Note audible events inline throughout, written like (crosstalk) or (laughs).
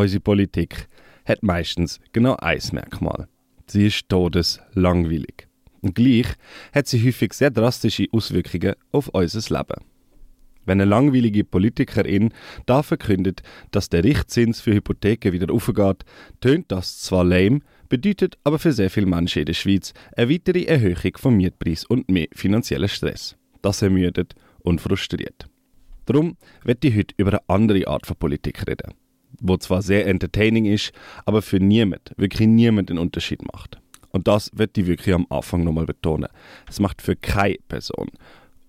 Unsere Politik hat meistens genau ein Merkmal. Sie ist todeslangweilig. Und gleich hat sie häufig sehr drastische Auswirkungen auf unser Leben. Wenn eine langweilige Politikerin da verkündet, dass der Richtzins für Hypotheken wieder aufgeht, tönt das zwar lame, bedeutet aber für sehr viele Menschen in der Schweiz eine weitere Erhöhung vom Mietpreis und mehr finanziellen Stress. Das ermüdet und frustriert. Darum wird ich heute über eine andere Art von Politik reden, wo zwar sehr entertaining ist, aber für niemand, wirklich niemand einen Unterschied macht. Und das wird ich wirklich am Anfang nochmal betonen. Es macht für keine Person,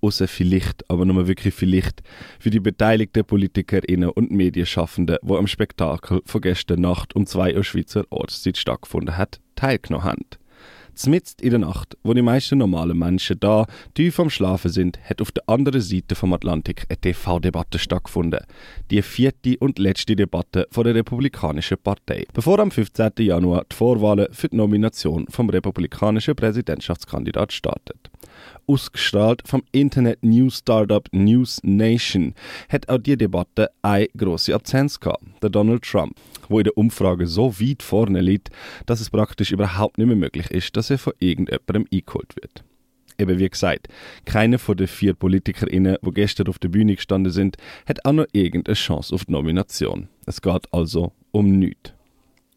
außer vielleicht, aber nur wirklich vielleicht, für die beteiligten PolitikerInnen und Medienschaffenden, die am Spektakel von gestern Nacht um 2 Uhr Schweizer Ortszeit stattgefunden hat, teilgenommen haben. Zmitzt in der Nacht, wo die meisten normalen Menschen da tief am Schlafen sind, hat auf der anderen Seite vom Atlantik eine TV-Debatte stattgefunden. Die vierte und letzte Debatte von der Republikanischen Partei, bevor am 15. Januar die Vorwahlen für die Nomination vom republikanischen Präsidentschaftskandidat startet ausgestrahlt vom Internet News Startup News Nation, hat auch die Debatte eine grosse Absenz gehabt, der Donald Trump, wo in der Umfrage so weit vorne liegt, dass es praktisch überhaupt nicht mehr möglich ist, dass er von irgendjemandem eingeholt wird. Eben wie gesagt, keiner von den vier PolitikerInnen, die gestern auf der Bühne gestanden sind, hat auch noch irgendeine Chance auf die Nomination. Es geht also um nichts.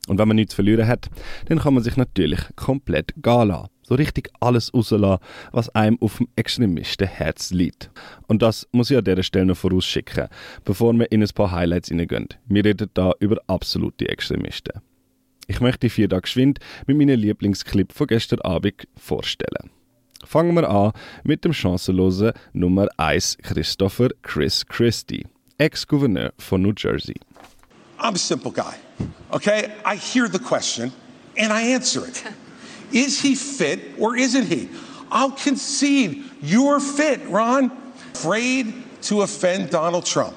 Und wenn man nichts zu verlieren hat, dann kann man sich natürlich komplett lassen so richtig alles rauslassen, was einem auf dem extremisten Herz liegt. Und das muss ich an dieser Stelle noch vorausschicken, bevor wir in ein paar Highlights hineingehen. Wir reden da über absolute Extremisten. Ich möchte vier da geschwind mit meinem Lieblingsclip von gestern Abend vorstellen. Fangen wir an mit dem chancenlosen Nummer 1 Christopher Chris Christie, Ex-Gouverneur von New Jersey. I'm a simple guy. Okay? I hear the question and I answer it. (laughs) Is he fit or isn't he? I'll concede you're fit, Ron. Afraid to offend Donald Trump.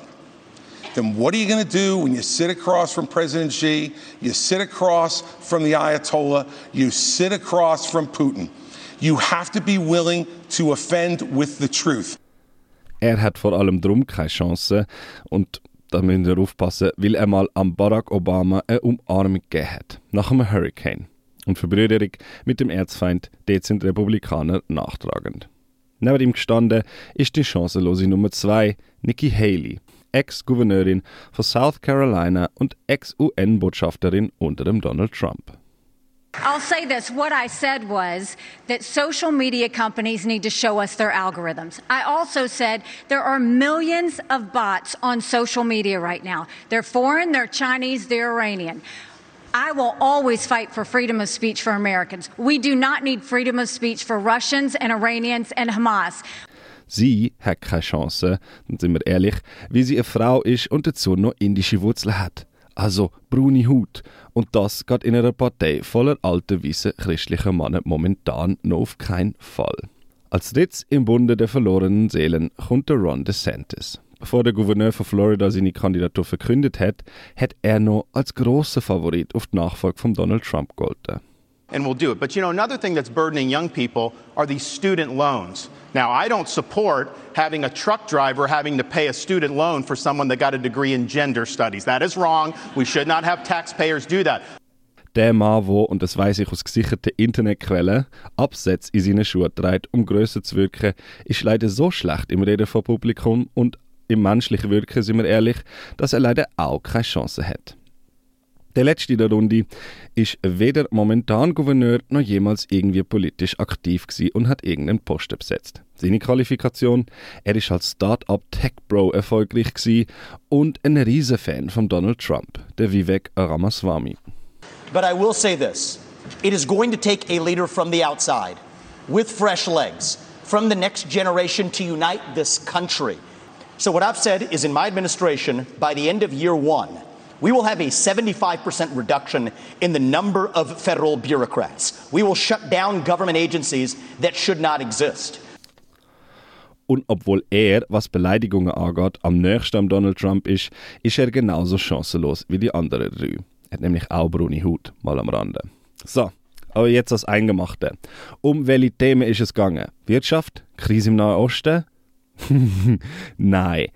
Then what are you going to do when you sit across from President Xi, you sit across from the Ayatollah, you sit across from Putin? You have to be willing to offend with the truth. Er hat vor allem drum keine Chance und da müssen wir aufpassen, weil er mal am Barack Obama eine Umarmung gegeben hat, nach einem Hurricane. und Verbrüderung mit dem Erzfeind, dort sind Republikaner nachtragend. Neben ihm gestanden ist die chancenlose Nummer 2, Nikki Haley, Ex-Gouverneurin von South Carolina und Ex-UN-Botschafterin unter dem Donald Trump. I'll say this. What I said was that social media companies need to show us their algorithms. I also said there are millions of bots on social media right now. They're foreign, they're Chinese, they're Iranian. I will always fight for freedom of speech for Americans. We do not need freedom of speech for Russians and Iranians and Hamas. Sie hat keine Chance, dann sind wir ehrlich, wie sie eine Frau ist und dazu noch indische Wurzeln hat. Also braune Haut. Und das geht in einer Partei voller alter, weißer christlicher Männer momentan noch auf keinen Fall. Als drittes im Bunde der verlorenen Seelen kommt der Ron DeSantis. Bevor der Gouverneur von Florida seine Kandidatur verkündet hat, hat er noch als großer Favorit auf die Nachfolge von Donald Trump gelten. And we'll do it. But you know, another thing that's burdening young people are these student loans. Now, I don't support having a truck driver having to pay a student loan for someone that got a degree in gender studies. That is wrong. We should not have taxpayers do that. Der Mann, der, und das weiß ich aus gesicherten Internetquellen, Absätze in seinen Schuhen trägt, um grösser zu wirken, ist leider so schlecht im Reden vor Publikum und im menschlichen Wirken, sind wir ehrlich, dass er leider auch keine Chance hat. Der letzte in der Runde ist weder momentan Gouverneur noch jemals irgendwie politisch aktiv und hat irgendeinen Posten besetzt. Seine Qualifikation: Er ist als Start-up Tech Bro erfolgreich und ein riesen Fan von Donald Trump, der Vivek Ramaswamy. But I will say this: It is going to take a leader from the outside, with fresh legs, from the next generation to unite this country. So, what I've said is in my administration, by the end of year one, we will have a 75% reduction in the number of federal bureaucrats. We will shut down government agencies that should not exist. Und obwohl er, was Beleidigungen angeht, am nächsten am Donald Trump ist, ist er genauso chancenlos wie die anderen drei. Er hat nämlich auch braune Haut, mal am Rande. So, aber jetzt das Eingemachte. Um welche Themen ist es gegangen? Wirtschaft? Krise im Nahen Osten? (laughs) Nein.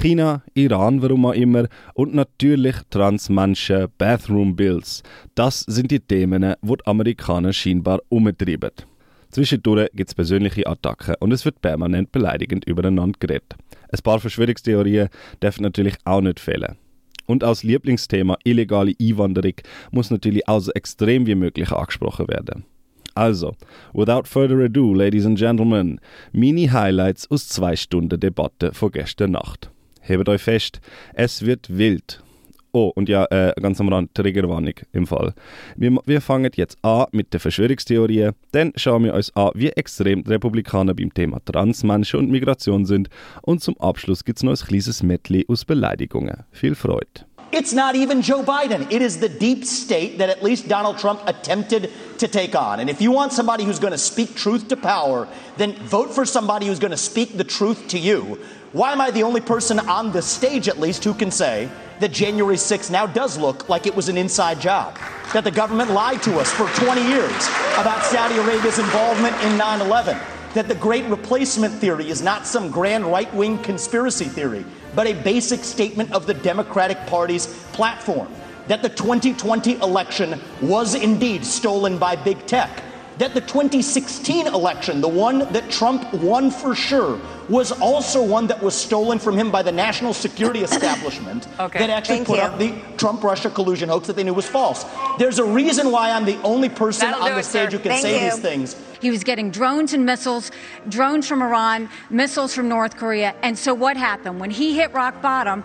China, Iran, warum auch immer, und natürlich Transmenschen, Bathroom Bills. Das sind die Themen, die die Amerikaner scheinbar umtreiben. Zwischendurch gibt es persönliche Attacken und es wird permanent beleidigend übereinander geredet. Ein paar Verschwörungstheorien dürfen natürlich auch nicht fehlen. Und als Lieblingsthema illegale Einwanderung muss natürlich auch so extrem wie möglich angesprochen werden. Also, without further ado, ladies and gentlemen, meine Highlights aus zwei Stunden Debatte von gestern Nacht. Hebt euch fest, es wird wild. Oh, und ja, äh, ganz am Rand, Triggerwarnung im Fall. Wir, wir fangen jetzt an mit der Verschwörungstheorie, dann schauen wir uns an, wie extrem die Republikaner beim Thema Transmenschen und Migration sind und zum Abschluss gibt es noch ein kleines Medley aus Beleidigungen. Viel Freude! It's not even Joe Biden. It is the deep state that at least Donald Trump attempted to take on. And if you want somebody who's going to speak truth to power, then vote for somebody who's going to speak the truth to you. Why am I the only person on the stage, at least, who can say that January 6th now does look like it was an inside job? That the government lied to us for 20 years about Saudi Arabia's involvement in 9 11? That the great replacement theory is not some grand right wing conspiracy theory, but a basic statement of the Democratic Party's platform? That the 2020 election was indeed stolen by big tech? That the 2016 election, the one that Trump won for sure, was also one that was stolen from him by the national security (coughs) establishment okay. that actually Thank put you. up the Trump Russia collusion hoax that they knew was false. There's a reason why I'm the only person That'll on the it, stage sir. who can Thank say you. these things. He was getting drones and missiles, drones from Iran, missiles from North Korea. And so what happened? When he hit rock bottom,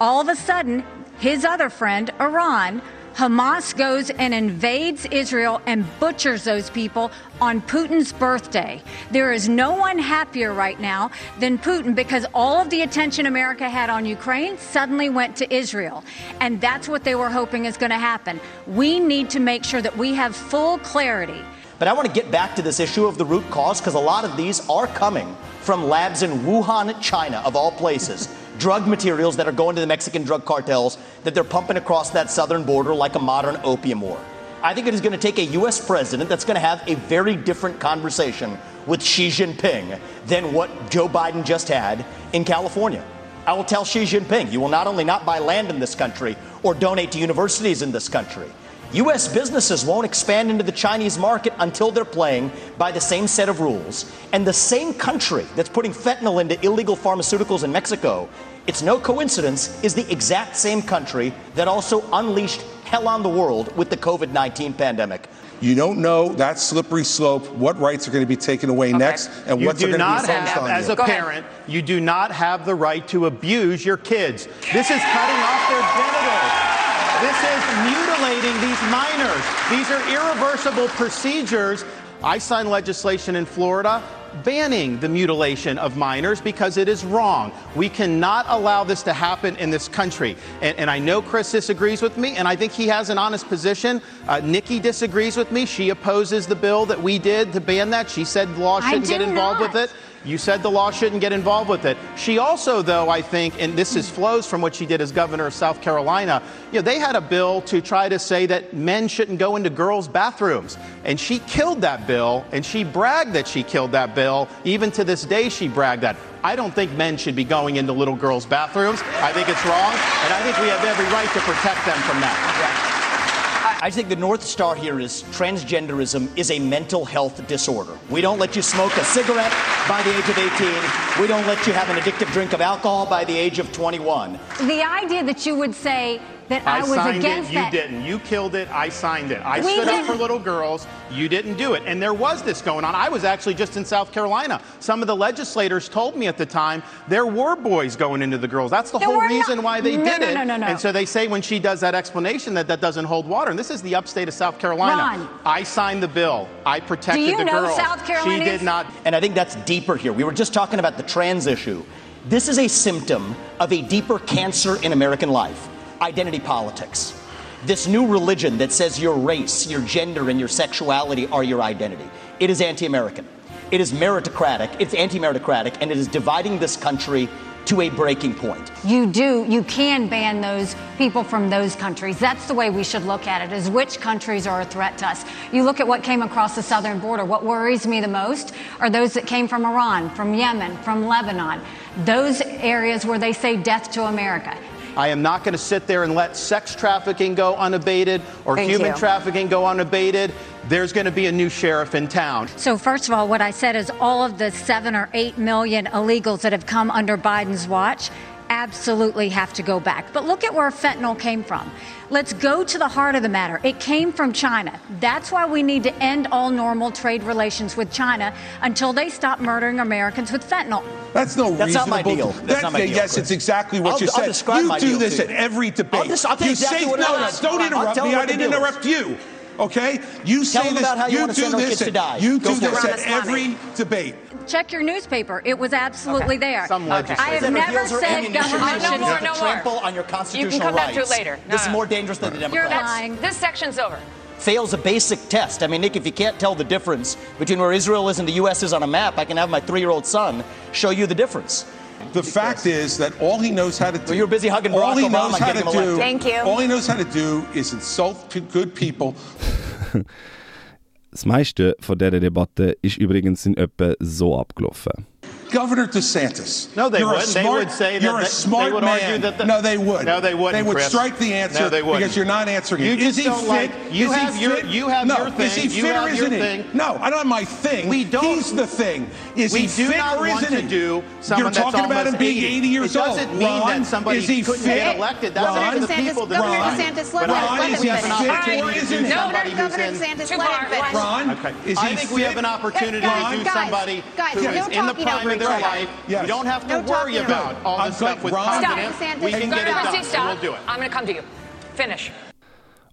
all of a sudden, his other friend, Iran, Hamas goes and invades Israel and butchers those people on Putin's birthday. There is no one happier right now than Putin because all of the attention America had on Ukraine suddenly went to Israel. And that's what they were hoping is going to happen. We need to make sure that we have full clarity. But I want to get back to this issue of the root cause because a lot of these are coming from labs in Wuhan, China, of all places. Drug materials that are going to the Mexican drug cartels that they're pumping across that southern border like a modern opium war. I think it is going to take a U.S. president that's going to have a very different conversation with Xi Jinping than what Joe Biden just had in California. I will tell Xi Jinping, you will not only not buy land in this country or donate to universities in this country, U.S. businesses won't expand into the Chinese market until they're playing by the same set of rules. And the same country that's putting fentanyl into illegal pharmaceuticals in Mexico, it's no coincidence, is the exact same country that also unleashed hell on the world with the COVID 19 pandemic. You don't know that slippery slope, what rights are going to be taken away next, and You what's going to be not focused have, on as you. a parent, you do not have the right to abuse your kids. This is cutting off their genitals. This is mutilating these minors. These are irreversible procedures. I signed legislation in Florida banning the mutilation of minors because it is wrong. We cannot allow this to happen in this country. And, and I know Chris disagrees with me, and I think he has an honest position. Uh, Nikki disagrees with me. She opposes the bill that we did to ban that. She said the law shouldn't get involved not. with it. You said the law shouldn't get involved with it. She also, though, I think, and this is flows from what she did as governor of South Carolina, you know, they had a bill to try to say that men shouldn't go into girls' bathrooms. And she killed that bill, and she bragged that she killed that bill. Even to this day, she bragged that. I don't think men should be going into little girls' bathrooms. I think it's wrong, and I think we have every right to protect them from that. I think the North Star here is transgenderism is a mental health disorder. We don't let you smoke a cigarette by the age of 18. We don't let you have an addictive drink of alcohol by the age of 21. The idea that you would say that I, I was signed against it. You that. didn't. You killed it. I signed it. I We stood up didn't. for little girls. You didn't do it. And there was this going on. I was actually just in South Carolina. Some of the legislators told me at the time there were boys going into the girls. That's the There whole reason not. why they No, did no, it. no, no, no. And so they say when she does that explanation that that doesn't hold water. And this is the upstate of South Carolina. Ron. I signed the bill. I protected do you the know girls. South She did not. And I think that's deeper here. We were just talking about the trans issue. This is a symptom of a deeper cancer in American life identity politics. This new religion that says your race, your gender, and your sexuality are your identity. It is anti American. It is meritocratic, it's anti meritocratic, and it is dividing this country to a breaking point. You do, you can ban those people from those countries. That's the way we should look at it, is which countries are a threat to us. You look at what came across the southern border. What worries me the most are those that came from Iran, from Yemen, from Lebanon. Those areas where they say death to America. I am not going to sit there and let sex trafficking go unabated or Thank human you. trafficking go unabated. There's going to be a new sheriff in town. So, first of all, what I said is all of the seven or eight million illegals that have come under Biden's watch absolutely have to go back. But look at where fentanyl came from. Let's go to the heart of the matter. It came from China. That's why we need to end all normal trade relations with China until they stop murdering Americans with fentanyl. That's no That's not my reasonable- deal. That's not my deal, yes, Chris. it's exactly what I'll- you I'll said. describe you my do deal this to at every debate. I'll just- I'll tell you you exactly say what no, no, don't interrupt me. I didn't interrupt you. Okay, you Tell say them this. about how you you wanna do send our this. kids to at- die. You Go do this at every debate. Check your newspaper. It was absolutely Okay. there. Some I legislation. have Senator never Hills are said government used no more, to no more. trample on your constitutional You can come back to it later. No, this is more dangerous than the Democrats. You're lying. This section's over. Fails a basic test. I mean, Nick, if you can't tell the difference between where Israel is and the U.S. is on a map, I can have my three-year-old son show you the difference. The fact is that all he knows how to do. Well, you're busy hugging all Barack he Obama knows how to do. Thank you. All he knows how to do is insult good people. (laughs) Das meiste von dieser Debatte ist übrigens in etwa so abgelaufen. Governor DeSantis. No, they you're wouldn't. A They smart, would say that you're a they- smart they would man. that the- no, they would. No, they wouldn't, They would Chris. strike the answer No, they wouldn't. because you're not answering You it. just is he don't fit? like- you is have he your- fit? you have no. your Is he thing. You fit have or isn't he? thing. No, I don't have my thing. We don't- He's the thing. Is we he do fit not or want isn't to he? do someone You're talking that's about him almost being 80. 80 years it doesn't mean that somebody is he couldn't fit? get elected. That's Ron, the people that Governor DeSantis, let Ron, him- let is him he finish. fit or isn't he? somebody who's Governor DeSantis, let him finish. Ron, Okay. is I think we have an opportunity to do somebody guys, who no is in the talking prime over of their other. life. Yes. We don't have to No worry about all I'm this stuff with Ron- confidence. Stop. We can get it done. Stop. We'll do it. I'm going to come to you. Finish.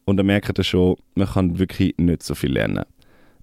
Und ihr merkt ja schon, man kann wirklich nicht so viel lernen.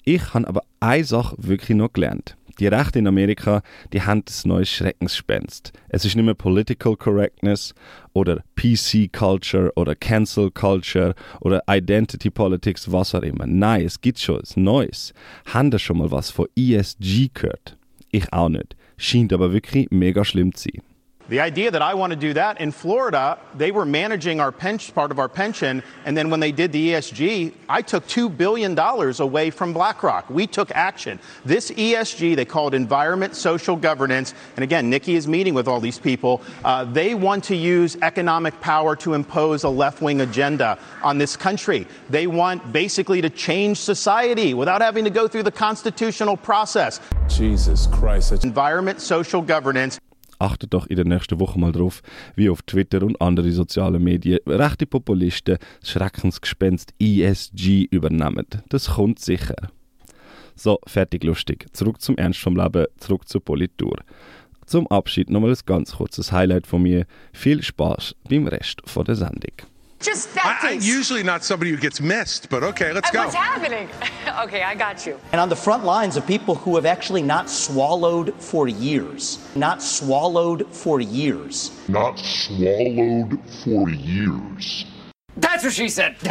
Ich habe aber eine Sache wirklich noch gelernt. Die Rechte in Amerika, die haben ein neues Schreckensgespenst. Es ist nicht mehr Political Correctness oder PC Culture oder Cancel Culture oder Identity Politics, was auch immer. Nein, es gibt schon ein Neues. Haben ihr schon mal was von ESG gehört? Ich auch nicht. Scheint aber wirklich mega schlimm zu sein. The idea that I want to do that in Florida, they were managing our pension, part of our pension, and then when they did the ESG, I took $2 billion away from BlackRock. We took action. This ESG, they call it Environment Social Governance, and again, Nikki is meeting with all these people. Uh, they want to use economic power to impose a left wing agenda on this country. They want basically to change society without having to go through the constitutional process. Jesus Christ. Environment Social Governance. Achtet doch in der nächsten Woche mal drauf, wie auf Twitter und andere soziale Medien rechte Populisten das Schreckensgespenst ESG übernehmen. Das kommt sicher. So, fertig lustig. Zurück zum Ernst vom Leben, zurück zur Politur. Zum Abschied nochmal ein ganz kurzes Highlight von mir. Viel Spaß beim Rest von der Sendung. Just that I, I'm usually not somebody who gets missed, but okay, let's Uh, go. What's happening? (laughs) okay, I got you. And on the front lines of people who have actually not swallowed for years. Not swallowed for years. not swallowed for years. That's what she said. (laughs)